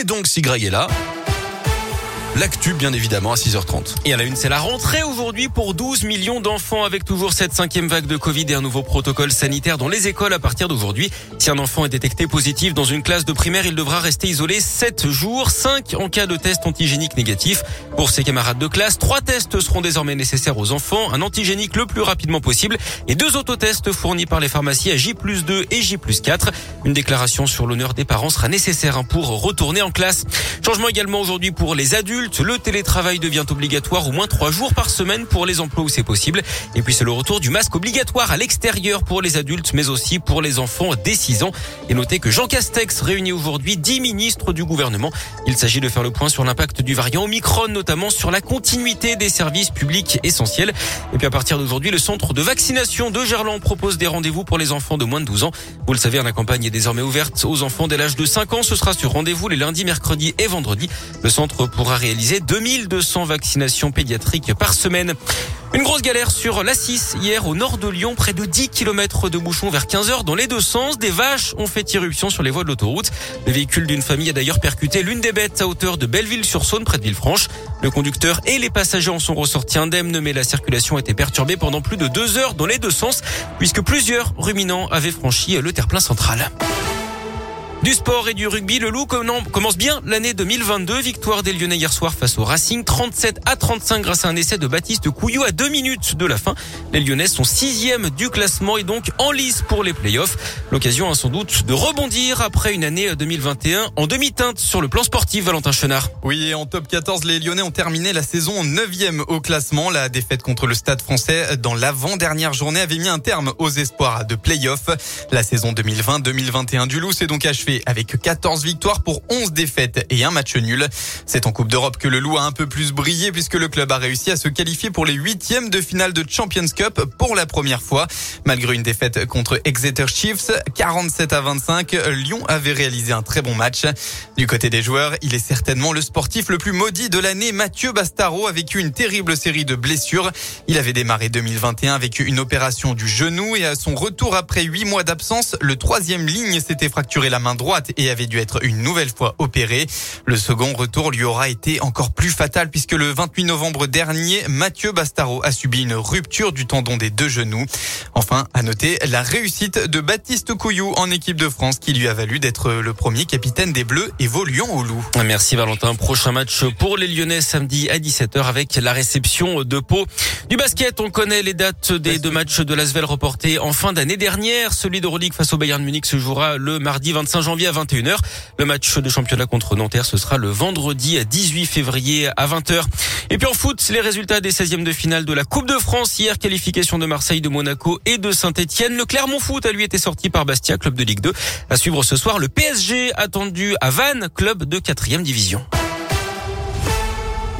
Et donc, si Greg est là, L'actu, bien évidemment, à 6h30. Et à la une, c'est la rentrée aujourd'hui pour 12 millions d'enfants avec toujours cette cinquième vague de Covid et un nouveau protocole sanitaire dans les écoles à partir d'aujourd'hui. Si un enfant est détecté positif dans une classe de primaire, il devra rester isolé 7 jours, 5 en cas de test antigénique négatif. Pour ses camarades de classe, 3 tests seront désormais nécessaires aux enfants, un antigénique le plus rapidement possible et deux autotests fournis par les pharmacies à J 2 et J 4. Une déclaration sur l'honneur des parents sera nécessaire pour retourner en classe. Changement également aujourd'hui pour les adultes le télétravail devient obligatoire au moins trois jours par semaine pour les emplois où c'est possible. Et puis c'est le retour du masque obligatoire à l'extérieur pour les adultes, mais aussi pour les enfants dès 6 ans. Et notez que Jean Castex réunit aujourd'hui 10 ministres du gouvernement. Il s'agit de faire le point sur l'impact du variant Omicron, notamment sur la continuité des services publics essentiels. Et puis à partir d'aujourd'hui, le centre de vaccination de Gerland propose des rendez-vous pour les enfants de moins de 12 ans. Vous le savez, la campagne est désormais ouverte aux enfants dès l'âge de 5 ans. Ce sera sur rendez-vous les lundis, mercredis et vendredis. Le centre pourra réaliser réalisé 2200 vaccinations pédiatriques par semaine. Une grosse galère sur la 6 hier au nord de Lyon, près de 10 km de bouchons vers 15 heures dans les deux sens. Des vaches ont fait irruption sur les voies de l'autoroute. Le véhicule d'une famille a d'ailleurs percuté l'une des bêtes à hauteur de Belleville-sur-Saône, près de Villefranche. Le conducteur et les passagers en sont ressortis indemnes, mais la circulation a été perturbée pendant plus de deux heures dans les deux sens, puisque plusieurs ruminants avaient franchi le terre-plein central. Du sport et du rugby, le Loup commence bien l'année 2022. Victoire des Lyonnais hier soir face au Racing, 37 à 35 grâce à un essai de Baptiste Couillou à deux minutes de la fin. Les Lyonnais sont sixième du classement et donc en lice pour les playoffs. L'occasion a sans doute de rebondir après une année 2021 en demi-teinte sur le plan sportif, Valentin Chenard. Oui, et en top 14, les Lyonnais ont terminé la saison 9e au classement. La défaite contre le Stade français dans l'avant-dernière journée avait mis un terme aux espoirs de playoffs. La saison 2020-2021 du Loup s'est donc achevée avec 14 victoires pour 11 défaites et un match nul. C'est en Coupe d'Europe que le Loup a un peu plus brillé puisque le club a réussi à se qualifier pour les huitièmes de finale de Champions Cup pour la première fois. Malgré une défaite contre Exeter Chiefs, 47 à 25, Lyon avait réalisé un très bon match. Du côté des joueurs, il est certainement le sportif le plus maudit de l'année. Mathieu Bastaro a vécu une terrible série de blessures. Il avait démarré 2021 avec une opération du genou et à son retour après huit mois d'absence, le troisième ligne s'était fracturé la main droite et avait dû être une nouvelle fois opéré. Le second retour lui aura été encore plus fatal puisque le 28 novembre dernier, Mathieu Bastaro a subi une rupture du tendon des deux genoux. Enfin, à noter la réussite de Baptiste Couillou en équipe de France qui lui a valu d'être le premier capitaine des Bleus évoluant au loup. Merci Valentin. Prochain match pour les Lyonnais samedi à 17h avec la réception de Pau. Du basket, on connaît les dates des deux matchs de l'Asvel reportés en fin d'année dernière. Celui de Rodic face au Bayern Munich se jouera le mardi 25 janvier à 21h. Le match de championnat contre Nanterre, ce sera le vendredi à 18 février à 20h. Et puis en foot, les résultats des 16e de finale de la Coupe de France. Hier, qualification de Marseille, de Monaco et de Saint-Etienne. Le Clermont Foot a lui été sorti par Bastia, club de Ligue 2. À suivre ce soir, le PSG attendu à Vannes, club de 4 division.